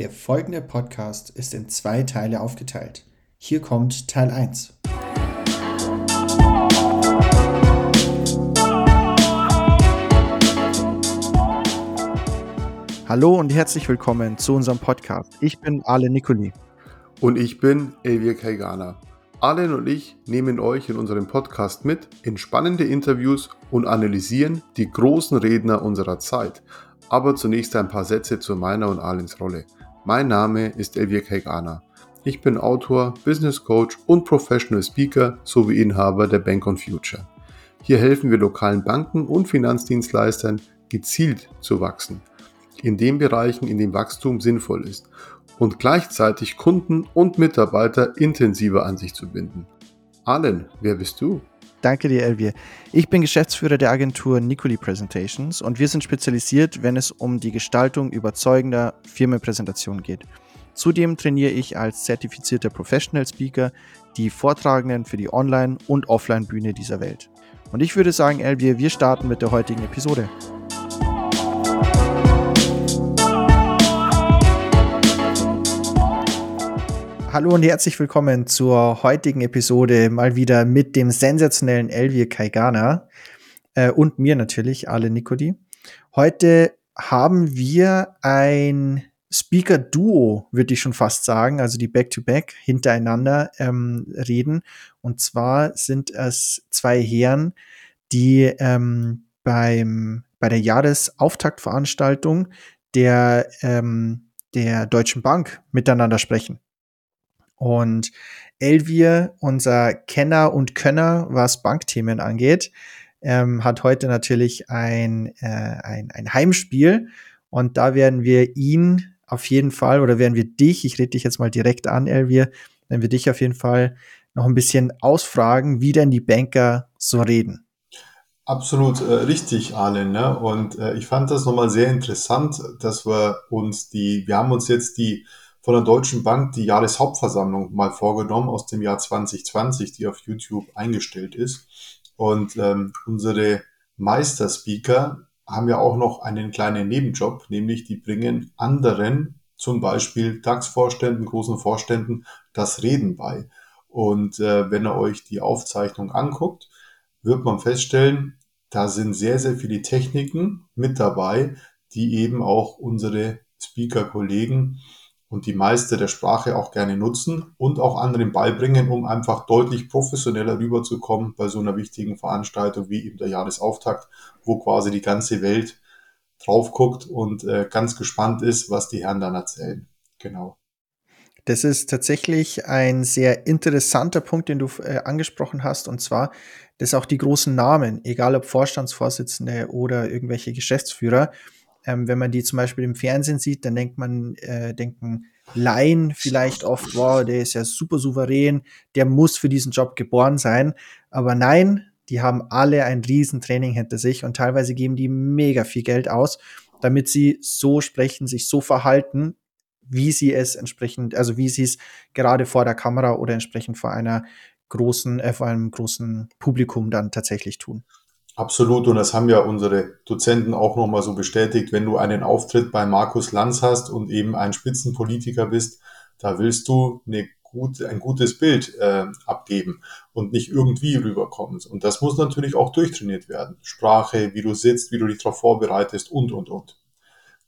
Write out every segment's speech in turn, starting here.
Der folgende Podcast ist in zwei Teile aufgeteilt. Hier kommt Teil 1. Hallo und herzlich willkommen zu unserem Podcast. Ich bin Ale Nicoli. Und ich bin Elvia Kaigana. Alen und ich nehmen euch in unserem Podcast mit in spannende Interviews und analysieren die großen Redner unserer Zeit. Aber zunächst ein paar Sätze zu meiner und Alens Rolle. Mein Name ist Elvir Kaigana. Ich bin Autor, Business Coach und Professional Speaker sowie Inhaber der Bank on Future. Hier helfen wir lokalen Banken und Finanzdienstleistern gezielt zu wachsen, in den Bereichen, in denen Wachstum sinnvoll ist und gleichzeitig Kunden und Mitarbeiter intensiver an sich zu binden. Allen, wer bist du? Danke dir, Elvir. Ich bin Geschäftsführer der Agentur Nicoli Presentations und wir sind spezialisiert, wenn es um die Gestaltung überzeugender Firmenpräsentationen geht. Zudem trainiere ich als zertifizierter Professional Speaker die Vortragenden für die Online- und Offline-Bühne dieser Welt. Und ich würde sagen, Elvir, wir starten mit der heutigen Episode. Hallo und herzlich willkommen zur heutigen Episode mal wieder mit dem sensationellen Elvir Kaigana äh, und mir natürlich, Ale Nikodi. Heute haben wir ein Speaker-Duo, würde ich schon fast sagen, also die Back-to-Back -back hintereinander ähm, reden. Und zwar sind es zwei Herren, die ähm, beim, bei der Jahresauftaktveranstaltung der, ähm, der Deutschen Bank miteinander sprechen. Und Elvier, unser Kenner und Könner, was Bankthemen angeht, ähm, hat heute natürlich ein, äh, ein, ein Heimspiel. Und da werden wir ihn auf jeden Fall, oder werden wir dich, ich rede dich jetzt mal direkt an, Elvier, werden wir dich auf jeden Fall noch ein bisschen ausfragen, wie denn die Banker so reden. Absolut äh, richtig, Arlen. Ne? Und äh, ich fand das nochmal sehr interessant, dass wir uns die, wir haben uns jetzt die von der Deutschen Bank die Jahreshauptversammlung mal vorgenommen aus dem Jahr 2020, die auf YouTube eingestellt ist. Und ähm, unsere Meisterspeaker haben ja auch noch einen kleinen Nebenjob, nämlich die bringen anderen, zum Beispiel DAX-Vorständen, großen Vorständen, das Reden bei. Und äh, wenn ihr euch die Aufzeichnung anguckt, wird man feststellen, da sind sehr, sehr viele Techniken mit dabei, die eben auch unsere Speaker-Kollegen und die Meister der Sprache auch gerne nutzen und auch anderen beibringen, um einfach deutlich professioneller rüberzukommen bei so einer wichtigen Veranstaltung wie eben der Jahresauftakt, wo quasi die ganze Welt drauf guckt und äh, ganz gespannt ist, was die Herren dann erzählen. Genau. Das ist tatsächlich ein sehr interessanter Punkt, den du äh, angesprochen hast, und zwar, dass auch die großen Namen, egal ob Vorstandsvorsitzende oder irgendwelche Geschäftsführer, ähm, wenn man die zum Beispiel im Fernsehen sieht, dann denkt man, äh, denken Laien vielleicht oft, wow, der ist ja super souverän, der muss für diesen Job geboren sein. Aber nein, die haben alle ein Riesentraining hinter sich und teilweise geben die mega viel Geld aus, damit sie so sprechen, sich so verhalten, wie sie es entsprechend, also wie sie es gerade vor der Kamera oder entsprechend vor einer großen, äh, vor einem großen Publikum dann tatsächlich tun. Absolut, und das haben ja unsere Dozenten auch nochmal so bestätigt, wenn du einen Auftritt bei Markus Lanz hast und eben ein Spitzenpolitiker bist, da willst du eine gut, ein gutes Bild äh, abgeben und nicht irgendwie rüberkommen. Und das muss natürlich auch durchtrainiert werden. Sprache, wie du sitzt, wie du dich darauf vorbereitest und, und, und.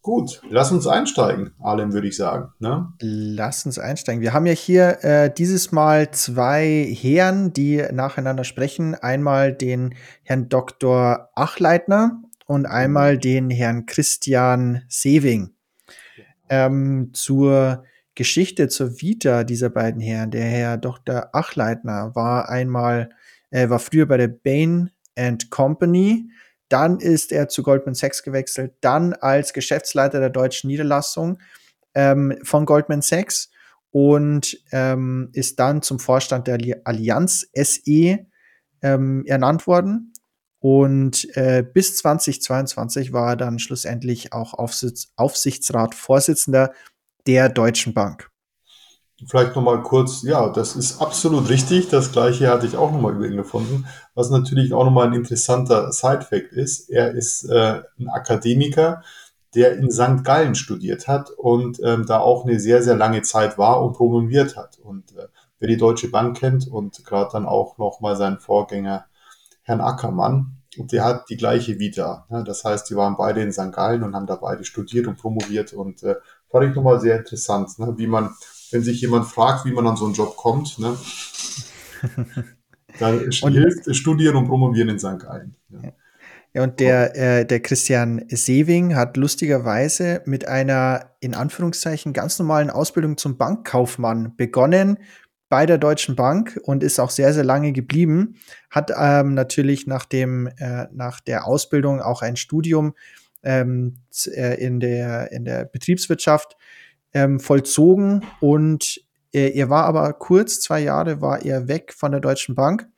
Gut, lass uns einsteigen, Alem, würde ich sagen. Ne? Lass uns einsteigen. Wir haben ja hier äh, dieses Mal zwei Herren, die nacheinander sprechen. Einmal den Herrn Dr. Achleitner und einmal den Herrn Christian Sewing. Ähm, zur Geschichte, zur Vita dieser beiden Herren. Der Herr Dr. Achleitner war einmal, äh, war früher bei der Bain and Company dann ist er zu Goldman Sachs gewechselt, dann als Geschäftsleiter der deutschen Niederlassung ähm, von Goldman Sachs und ähm, ist dann zum Vorstand der Allianz SE ähm, ernannt worden. Und äh, bis 2022 war er dann schlussendlich auch Aufsitz Aufsichtsratsvorsitzender der Deutschen Bank. Vielleicht nochmal kurz, ja, das ist absolut richtig. Das gleiche hatte ich auch nochmal über ihn gefunden. Was natürlich auch nochmal ein interessanter Side-Fact ist. Er ist äh, ein Akademiker, der in St. Gallen studiert hat und ähm, da auch eine sehr, sehr lange Zeit war und promoviert hat. Und äh, wer die Deutsche Bank kennt und gerade dann auch nochmal seinen Vorgänger Herrn Ackermann, und der hat die gleiche Vita. Ne? Das heißt, die waren beide in St. Gallen und haben da beide studiert und promoviert und äh, fand ich nochmal sehr interessant, ne? wie man, wenn sich jemand fragt, wie man an so einen Job kommt, ne? dann hilft Studieren und Promovieren in St. Gallen. Ja. Ja, und der, äh, der Christian Sewing hat lustigerweise mit einer in Anführungszeichen ganz normalen Ausbildung zum Bankkaufmann begonnen bei der Deutschen Bank und ist auch sehr, sehr lange geblieben. Hat ähm, natürlich nach, dem, äh, nach der Ausbildung auch ein Studium ähm, äh, in, der, in der Betriebswirtschaft ähm, vollzogen und äh, er war aber kurz, zwei Jahre war er weg von der Deutschen Bank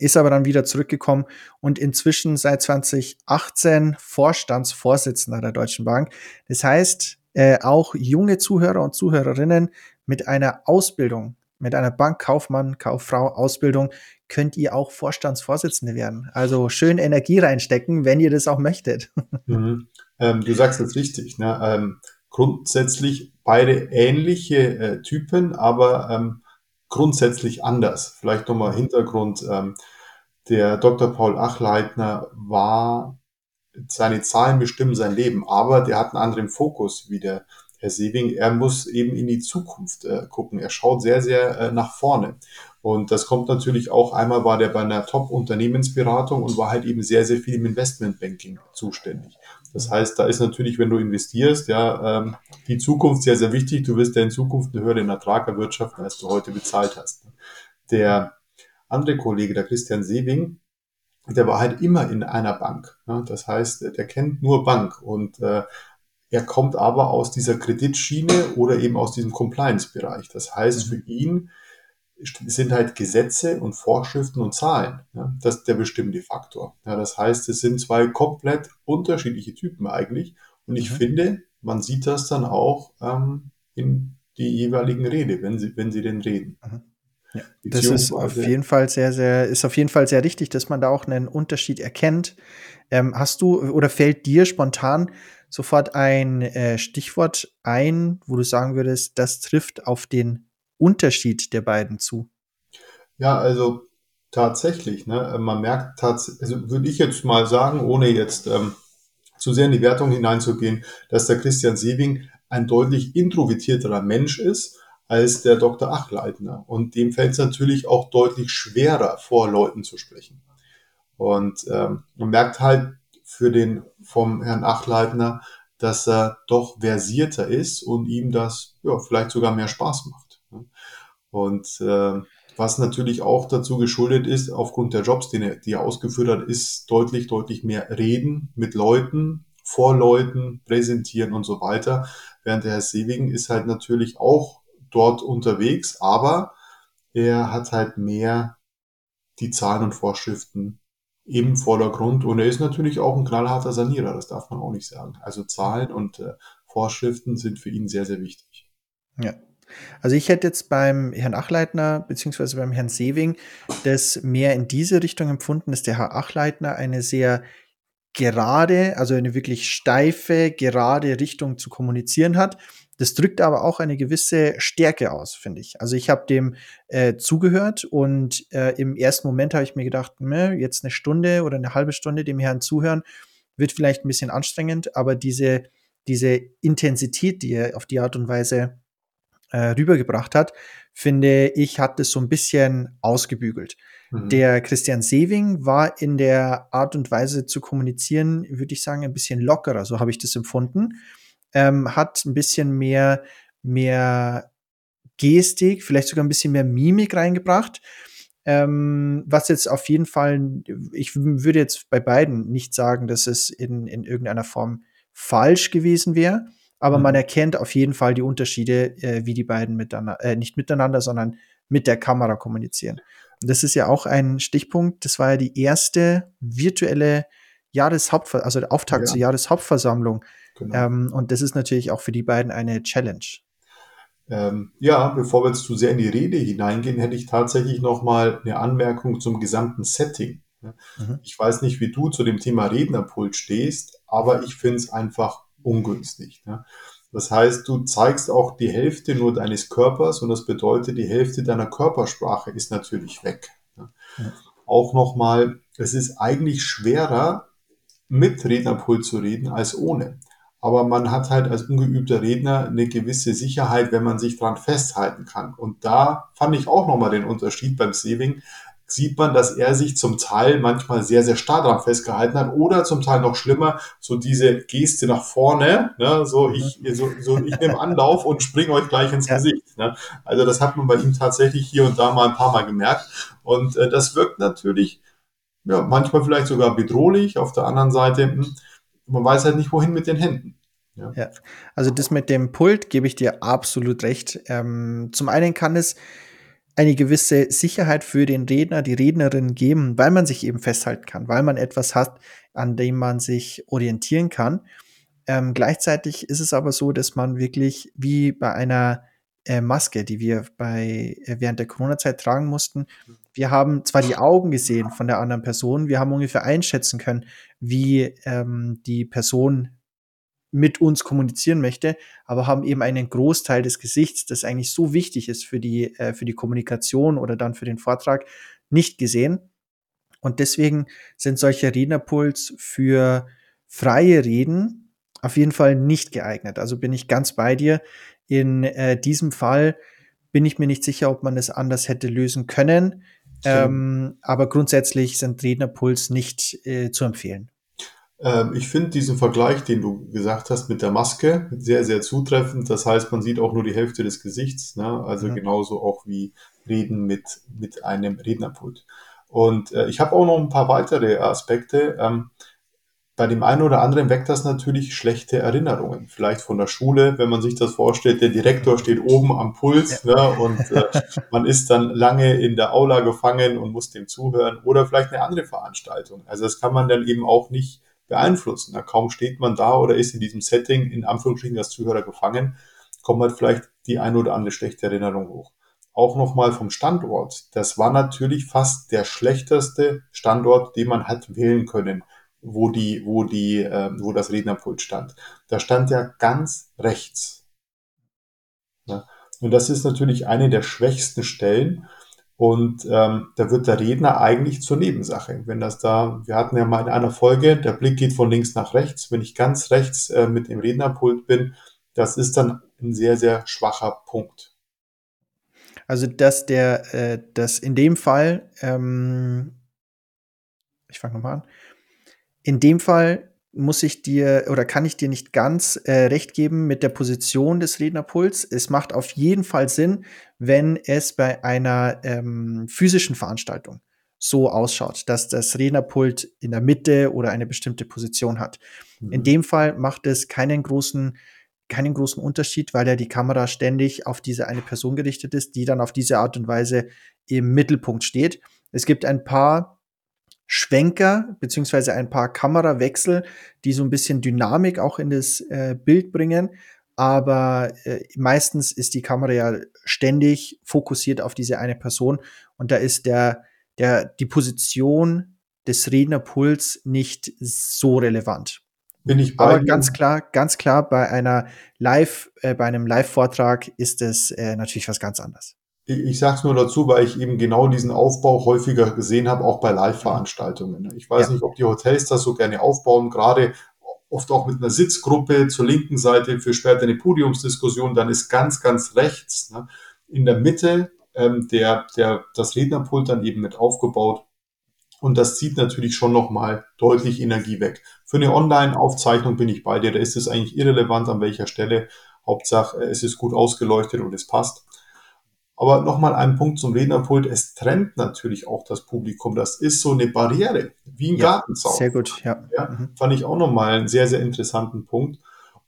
ist aber dann wieder zurückgekommen und inzwischen seit 2018 Vorstandsvorsitzender der Deutschen Bank. Das heißt, äh, auch junge Zuhörer und Zuhörerinnen mit einer Ausbildung, mit einer Bankkaufmann, Kauffrau Ausbildung könnt ihr auch Vorstandsvorsitzende werden. Also schön Energie reinstecken, wenn ihr das auch möchtet. Mhm. Ähm, du sagst das richtig. Ne? Ähm, grundsätzlich beide ähnliche äh, Typen, aber ähm, grundsätzlich anders. Vielleicht nochmal Hintergrund. Ähm, der Dr. Paul Achleitner war, seine Zahlen bestimmen sein Leben, aber der hat einen anderen Fokus wie der Herr Sewing. Er muss eben in die Zukunft äh, gucken. Er schaut sehr, sehr äh, nach vorne. Und das kommt natürlich auch, einmal war der bei einer Top-Unternehmensberatung und war halt eben sehr, sehr viel im Investmentbanking zuständig. Das heißt, da ist natürlich, wenn du investierst, ja, ähm, die Zukunft sehr, sehr wichtig. Du wirst ja in Zukunft einen höheren Ertrag erwirtschaften, als du heute bezahlt hast. Der andere Kollege, der Christian Sewing, der war halt immer in einer Bank. Das heißt, der kennt nur Bank und äh, er kommt aber aus dieser Kreditschiene oder eben aus diesem Compliance-Bereich. Das heißt, für ihn sind halt Gesetze und Vorschriften und Zahlen. Ja, das ist der bestimmte Faktor. Ja, das heißt, es sind zwei komplett unterschiedliche Typen eigentlich. Und ich mhm. finde, man sieht das dann auch ähm, in die jeweiligen Rede, wenn sie, wenn sie denn reden. Mhm. Ja, das ist auf jeden Fall sehr, sehr, ist auf jeden Fall sehr richtig, dass man da auch einen Unterschied erkennt. Ähm, hast du oder fällt dir spontan sofort ein äh, Stichwort ein, wo du sagen würdest, das trifft auf den Unterschied der beiden zu? Ja, also tatsächlich, ne, man merkt tatsächlich, also würde ich jetzt mal sagen, ohne jetzt ähm, zu sehr in die Wertung hineinzugehen, dass der Christian Sewing ein deutlich introvertierterer Mensch ist als der Dr. Achleitner. Und dem fällt es natürlich auch deutlich schwerer, vor Leuten zu sprechen. Und ähm, man merkt halt für den vom Herrn Achleitner, dass er doch versierter ist und ihm das ja, vielleicht sogar mehr Spaß macht. Und äh, was natürlich auch dazu geschuldet ist, aufgrund der Jobs, die er, die er ausgeführt hat, ist deutlich, deutlich mehr reden mit Leuten, vor Leuten, präsentieren und so weiter. Während der Herr Sewing ist halt natürlich auch dort unterwegs, aber er hat halt mehr die Zahlen und Vorschriften im Vordergrund und er ist natürlich auch ein knallharter Sanierer, das darf man auch nicht sagen. Also Zahlen und äh, Vorschriften sind für ihn sehr, sehr wichtig. Ja, also ich hätte jetzt beim Herrn Achleitner beziehungsweise beim Herrn Sewing das mehr in diese Richtung empfunden, dass der Herr Achleitner eine sehr gerade, also eine wirklich steife, gerade Richtung zu kommunizieren hat. Das drückt aber auch eine gewisse Stärke aus, finde ich. Also ich habe dem äh, zugehört und äh, im ersten Moment habe ich mir gedacht, ne, jetzt eine Stunde oder eine halbe Stunde dem Herrn zuhören, wird vielleicht ein bisschen anstrengend, aber diese, diese Intensität, die er auf die Art und Weise äh, rübergebracht hat, finde ich, hat es so ein bisschen ausgebügelt. Mhm. Der Christian Sewing war in der Art und Weise zu kommunizieren, würde ich sagen, ein bisschen lockerer, so habe ich das empfunden. Ähm, hat ein bisschen mehr, mehr Gestik, vielleicht sogar ein bisschen mehr Mimik reingebracht. Ähm, was jetzt auf jeden Fall, ich würde jetzt bei beiden nicht sagen, dass es in, in irgendeiner Form falsch gewesen wäre aber mhm. man erkennt auf jeden Fall die Unterschiede, äh, wie die beiden miteinander, äh, nicht miteinander, sondern mit der Kamera kommunizieren. Und das ist ja auch ein Stichpunkt. Das war ja die erste virtuelle Jahreshauptver also der Auftakt ja. zur Jahreshauptversammlung. Genau. Ähm, und das ist natürlich auch für die beiden eine Challenge. Ähm, ja, bevor wir jetzt zu sehr in die Rede hineingehen, hätte ich tatsächlich noch mal eine Anmerkung zum gesamten Setting. Mhm. Ich weiß nicht, wie du zu dem Thema Rednerpult stehst, aber ich finde es einfach ungünstig. Ne? Das heißt, du zeigst auch die Hälfte nur deines Körpers und das bedeutet, die Hälfte deiner Körpersprache ist natürlich weg. Ne? Ja. Auch nochmal, es ist eigentlich schwerer, mit Rednerpult zu reden als ohne. Aber man hat halt als ungeübter Redner eine gewisse Sicherheit, wenn man sich dran festhalten kann. Und da fand ich auch nochmal den Unterschied beim Saving sieht man, dass er sich zum Teil manchmal sehr, sehr stark daran festgehalten hat oder zum Teil noch schlimmer, so diese Geste nach vorne, ne, so mhm. ich, so, so ich nehme Anlauf und springe euch gleich ins ja. Gesicht. Ne. Also das hat man bei ihm tatsächlich hier und da mal ein paar Mal gemerkt und äh, das wirkt natürlich ja, manchmal vielleicht sogar bedrohlich. Auf der anderen Seite, hm, man weiß halt nicht, wohin mit den Händen. Ja. ja. also das mit dem Pult gebe ich dir absolut recht. Ähm, zum einen kann es eine gewisse Sicherheit für den Redner, die Rednerin geben, weil man sich eben festhalten kann, weil man etwas hat, an dem man sich orientieren kann. Ähm, gleichzeitig ist es aber so, dass man wirklich wie bei einer äh, Maske, die wir bei äh, während der Corona-Zeit tragen mussten, wir haben zwar die Augen gesehen von der anderen Person, wir haben ungefähr einschätzen können, wie ähm, die Person mit uns kommunizieren möchte, aber haben eben einen Großteil des Gesichts, das eigentlich so wichtig ist für die, äh, für die Kommunikation oder dann für den Vortrag, nicht gesehen. Und deswegen sind solche Rednerpuls für freie Reden auf jeden Fall nicht geeignet. Also bin ich ganz bei dir. In äh, diesem Fall bin ich mir nicht sicher, ob man es anders hätte lösen können. Ähm, aber grundsätzlich sind Rednerpuls nicht äh, zu empfehlen. Ähm, ich finde diesen Vergleich, den du gesagt hast mit der Maske, sehr, sehr zutreffend. Das heißt, man sieht auch nur die Hälfte des Gesichts, ne? also mhm. genauso auch wie Reden mit, mit einem Rednerpult. Und äh, ich habe auch noch ein paar weitere Aspekte. Ähm, bei dem einen oder anderen weckt das natürlich schlechte Erinnerungen. Vielleicht von der Schule, wenn man sich das vorstellt, der Direktor steht oben am Puls ja. ne, und äh, man ist dann lange in der Aula gefangen und muss dem zuhören. Oder vielleicht eine andere Veranstaltung. Also das kann man dann eben auch nicht beeinflussen. Na, kaum steht man da oder ist in diesem Setting in Anführungsstrichen als Zuhörer gefangen, kommt halt vielleicht die eine oder andere schlechte Erinnerung hoch. Auch nochmal vom Standort. Das war natürlich fast der schlechteste Standort, den man hat wählen können wo die, wo die, äh, wo das Rednerpult stand. Da stand ja ganz rechts. Ja. Und das ist natürlich eine der schwächsten Stellen. Und ähm, da wird der Redner eigentlich zur Nebensache. Wenn das da, wir hatten ja mal in einer Folge, der Blick geht von links nach rechts. Wenn ich ganz rechts äh, mit dem Rednerpult bin, das ist dann ein sehr, sehr schwacher Punkt. Also, dass der, äh, dass in dem Fall, ähm, ich fange nochmal an, in dem Fall muss ich dir oder kann ich dir nicht ganz äh, recht geben mit der Position des Rednerpuls. Es macht auf jeden Fall Sinn, wenn es bei einer ähm, physischen Veranstaltung so ausschaut, dass das Rednerpult in der Mitte oder eine bestimmte Position hat. Mhm. In dem Fall macht es keinen großen keinen großen Unterschied, weil ja die Kamera ständig auf diese eine Person gerichtet ist, die dann auf diese Art und Weise im Mittelpunkt steht. Es gibt ein paar Schwenker beziehungsweise ein paar Kamerawechsel, die so ein bisschen Dynamik auch in das äh, Bild bringen. Aber äh, meistens ist die Kamera ja ständig fokussiert auf diese eine Person und da ist der, der, die Position des Rednerpuls nicht so relevant. Bin ich bei Aber ganz klar, ganz klar, bei einer Live, äh, bei einem Live-Vortrag ist es äh, natürlich was ganz anderes. Ich sage es nur dazu, weil ich eben genau diesen Aufbau häufiger gesehen habe, auch bei Live-Veranstaltungen. Ich weiß ja. nicht, ob die Hotels das so gerne aufbauen, gerade oft auch mit einer Sitzgruppe zur linken Seite für später eine Podiumsdiskussion. Dann ist ganz, ganz rechts ne, in der Mitte ähm, der, der, das Rednerpult dann eben mit aufgebaut. Und das zieht natürlich schon nochmal deutlich Energie weg. Für eine Online-Aufzeichnung bin ich bei dir. Da ist es eigentlich irrelevant, an welcher Stelle. Hauptsache, es ist gut ausgeleuchtet und es passt. Aber nochmal ein Punkt zum Rednerpult. Es trennt natürlich auch das Publikum. Das ist so eine Barriere, wie ein ja, Gartenzaun. Sehr gut, ja. ja mhm. Fand ich auch nochmal einen sehr, sehr interessanten Punkt.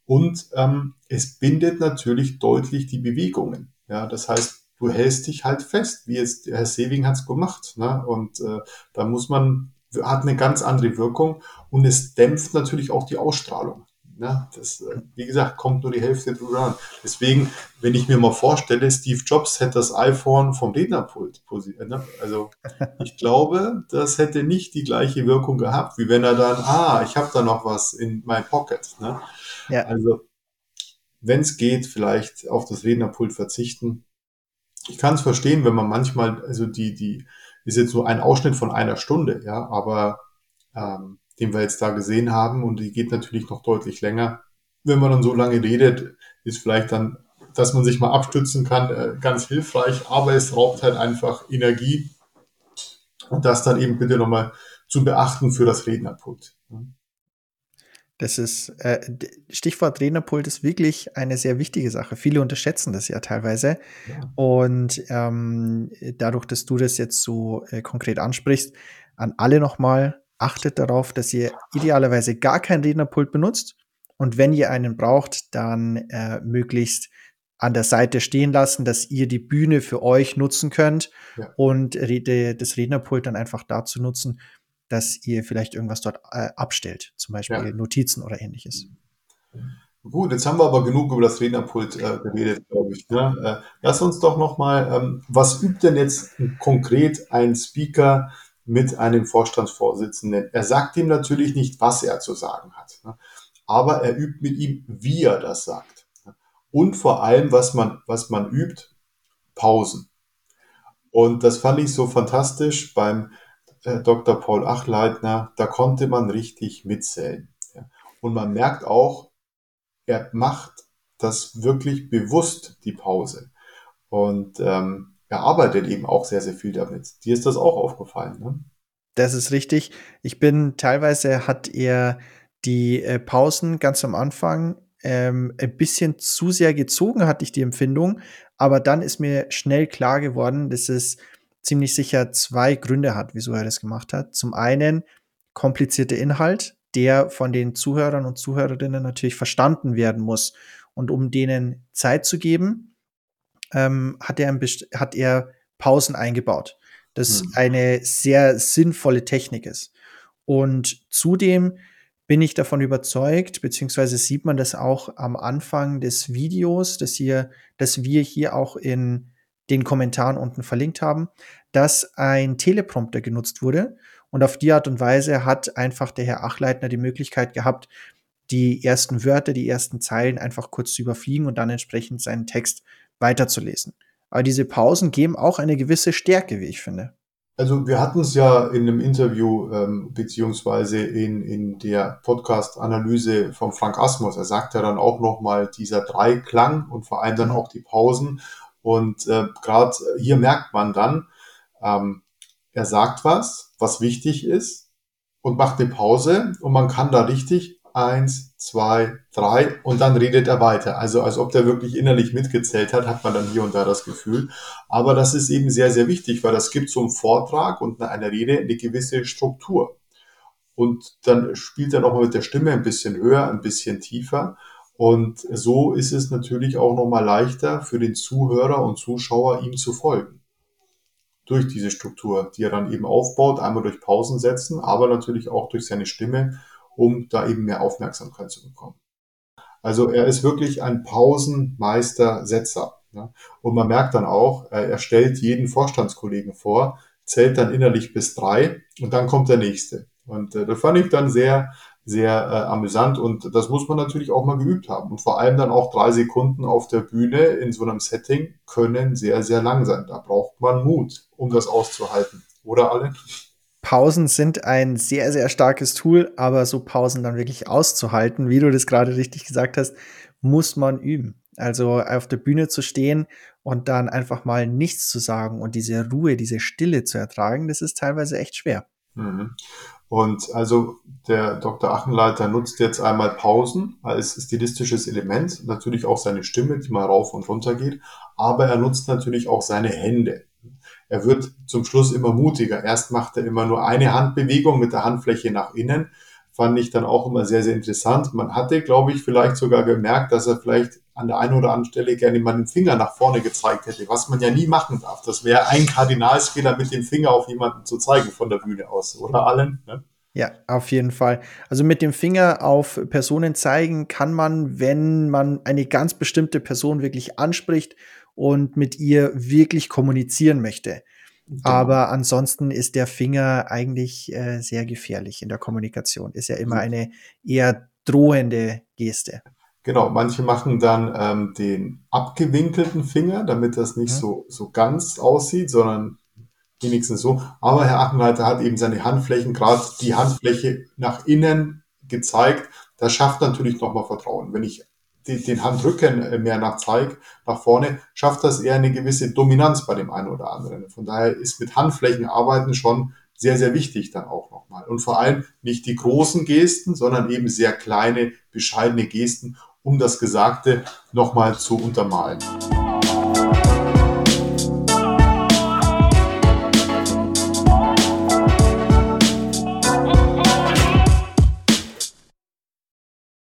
Und ähm, es bindet natürlich deutlich die Bewegungen. Ja, das heißt, du hältst dich halt fest, wie jetzt Herr Seving hat es gemacht. Ne? Und äh, da muss man, hat eine ganz andere Wirkung und es dämpft natürlich auch die Ausstrahlung. Ne? Das, äh, wie gesagt, kommt nur die Hälfte drüber an. Deswegen, wenn ich mir mal vorstelle, Steve Jobs hätte das iPhone vom Rednerpult positioniert. Ne? Also ich glaube, das hätte nicht die gleiche Wirkung gehabt, wie wenn er dann, ah, ich habe da noch was in my pocket. Ne? Ja. Also, wenn es geht, vielleicht auf das Rednerpult verzichten. Ich kann es verstehen, wenn man manchmal, also die, die, ist jetzt nur ein Ausschnitt von einer Stunde, ja, aber ähm, den wir jetzt da gesehen haben und die geht natürlich noch deutlich länger. Wenn man dann so lange redet, ist vielleicht dann, dass man sich mal abstützen kann, äh, ganz hilfreich, aber es raubt halt einfach Energie und das dann eben bitte nochmal zu beachten für das Rednerpult. Das ist, äh, Stichwort Rednerpult ist wirklich eine sehr wichtige Sache. Viele unterschätzen das ja teilweise. Ja. Und ähm, dadurch, dass du das jetzt so äh, konkret ansprichst, an alle nochmal, achtet darauf, dass ihr idealerweise gar kein Rednerpult benutzt. Und wenn ihr einen braucht, dann äh, möglichst an der Seite stehen lassen, dass ihr die Bühne für euch nutzen könnt ja. und Rede, das Rednerpult dann einfach dazu nutzen, dass ihr vielleicht irgendwas dort äh, abstellt, zum Beispiel ja. Notizen oder ähnliches. Gut, jetzt haben wir aber genug über das Rednerpult äh, geredet, glaube ich. Ne? Äh, lass uns doch noch mal, ähm, was übt denn jetzt konkret ein Speaker mit einem Vorstandsvorsitzenden? Er sagt ihm natürlich nicht, was er zu sagen hat, ne? aber er übt mit ihm, wie er das sagt. Und vor allem, was man, was man übt, Pausen. Und das fand ich so fantastisch beim äh, Dr. Paul Achleitner, da konnte man richtig mitzählen. Und man merkt auch, er macht das wirklich bewusst, die Pause. Und ähm, er arbeitet eben auch sehr, sehr viel damit. Dir ist das auch aufgefallen, ne? Das ist richtig. Ich bin teilweise hat er die äh, Pausen ganz am Anfang ähm, ein bisschen zu sehr gezogen, hatte ich die Empfindung. Aber dann ist mir schnell klar geworden, dass es ziemlich sicher zwei Gründe hat, wieso er das gemacht hat. Zum einen komplizierter Inhalt, der von den Zuhörern und Zuhörerinnen natürlich verstanden werden muss. Und um denen Zeit zu geben, ähm, hat, er hat er Pausen eingebaut, das mhm. eine sehr sinnvolle Technik ist. Und zudem bin ich davon überzeugt, beziehungsweise sieht man das auch am Anfang des Videos, dass, hier, dass wir hier auch in den Kommentaren unten verlinkt haben, dass ein Teleprompter genutzt wurde. Und auf die Art und Weise hat einfach der Herr Achleitner die Möglichkeit gehabt, die ersten Wörter, die ersten Zeilen einfach kurz zu überfliegen und dann entsprechend seinen Text weiterzulesen. Aber diese Pausen geben auch eine gewisse Stärke, wie ich finde. Also wir hatten es ja in einem Interview ähm, beziehungsweise in, in der Podcast-Analyse von Frank Asmus. Er sagt ja dann auch nochmal dieser Dreiklang und vor allem dann auch die Pausen. Und äh, gerade hier merkt man dann, ähm, er sagt was, was wichtig ist und macht eine Pause und man kann da richtig eins, zwei, drei und dann redet er weiter. Also als ob der wirklich innerlich mitgezählt hat, hat man dann hier und da das Gefühl. Aber das ist eben sehr, sehr wichtig, weil das gibt zum Vortrag und einer Rede eine gewisse Struktur. Und dann spielt er nochmal mit der Stimme ein bisschen höher, ein bisschen tiefer. Und so ist es natürlich auch nochmal leichter für den Zuhörer und Zuschauer, ihm zu folgen. Durch diese Struktur, die er dann eben aufbaut, einmal durch Pausen setzen, aber natürlich auch durch seine Stimme, um da eben mehr Aufmerksamkeit zu bekommen. Also er ist wirklich ein Pausenmeister-Setzer. Ja. Und man merkt dann auch, er stellt jeden Vorstandskollegen vor, zählt dann innerlich bis drei und dann kommt der nächste. Und äh, das fand ich dann sehr, sehr äh, amüsant und das muss man natürlich auch mal geübt haben. Und vor allem dann auch drei Sekunden auf der Bühne in so einem Setting können sehr, sehr lang sein. Da braucht man Mut, um das auszuhalten. Oder alle? Pausen sind ein sehr, sehr starkes Tool, aber so Pausen dann wirklich auszuhalten, wie du das gerade richtig gesagt hast, muss man üben. Also auf der Bühne zu stehen und dann einfach mal nichts zu sagen und diese Ruhe, diese Stille zu ertragen, das ist teilweise echt schwer. Mhm. Und also der Dr. Achenleiter nutzt jetzt einmal Pausen als stilistisches Element, natürlich auch seine Stimme, die mal rauf und runter geht, aber er nutzt natürlich auch seine Hände. Er wird zum Schluss immer mutiger. Erst macht er immer nur eine Handbewegung mit der Handfläche nach innen fand ich dann auch immer sehr, sehr interessant. Man hatte, glaube ich, vielleicht sogar gemerkt, dass er vielleicht an der einen oder anderen Stelle gerne mal den Finger nach vorne gezeigt hätte, was man ja nie machen darf. Das wäre ein Kardinalsfehler, mit dem Finger auf jemanden zu zeigen von der Bühne aus, oder allen? Ne? Ja, auf jeden Fall. Also mit dem Finger auf Personen zeigen kann man, wenn man eine ganz bestimmte Person wirklich anspricht und mit ihr wirklich kommunizieren möchte. Genau. Aber ansonsten ist der Finger eigentlich äh, sehr gefährlich in der Kommunikation. Ist ja immer eine eher drohende Geste. Genau, manche machen dann ähm, den abgewinkelten Finger, damit das nicht Mhm. so, so ganz aussieht, sondern wenigstens so. Aber Herr Achenreiter hat eben seine Handflächen, gerade die Handfläche nach innen gezeigt. Das schafft natürlich nochmal Vertrauen. Wenn ich die, den Handrücken äh, mehr nach zeige, nach vorne, schafft das eher eine gewisse Dominanz bei dem einen oder anderen. Von daher ist mit Handflächen arbeiten schon sehr, sehr wichtig dann auch nochmal. Und vor allem nicht die großen Gesten, sondern eben sehr kleine, bescheidene Gesten, um das Gesagte nochmal zu untermalen.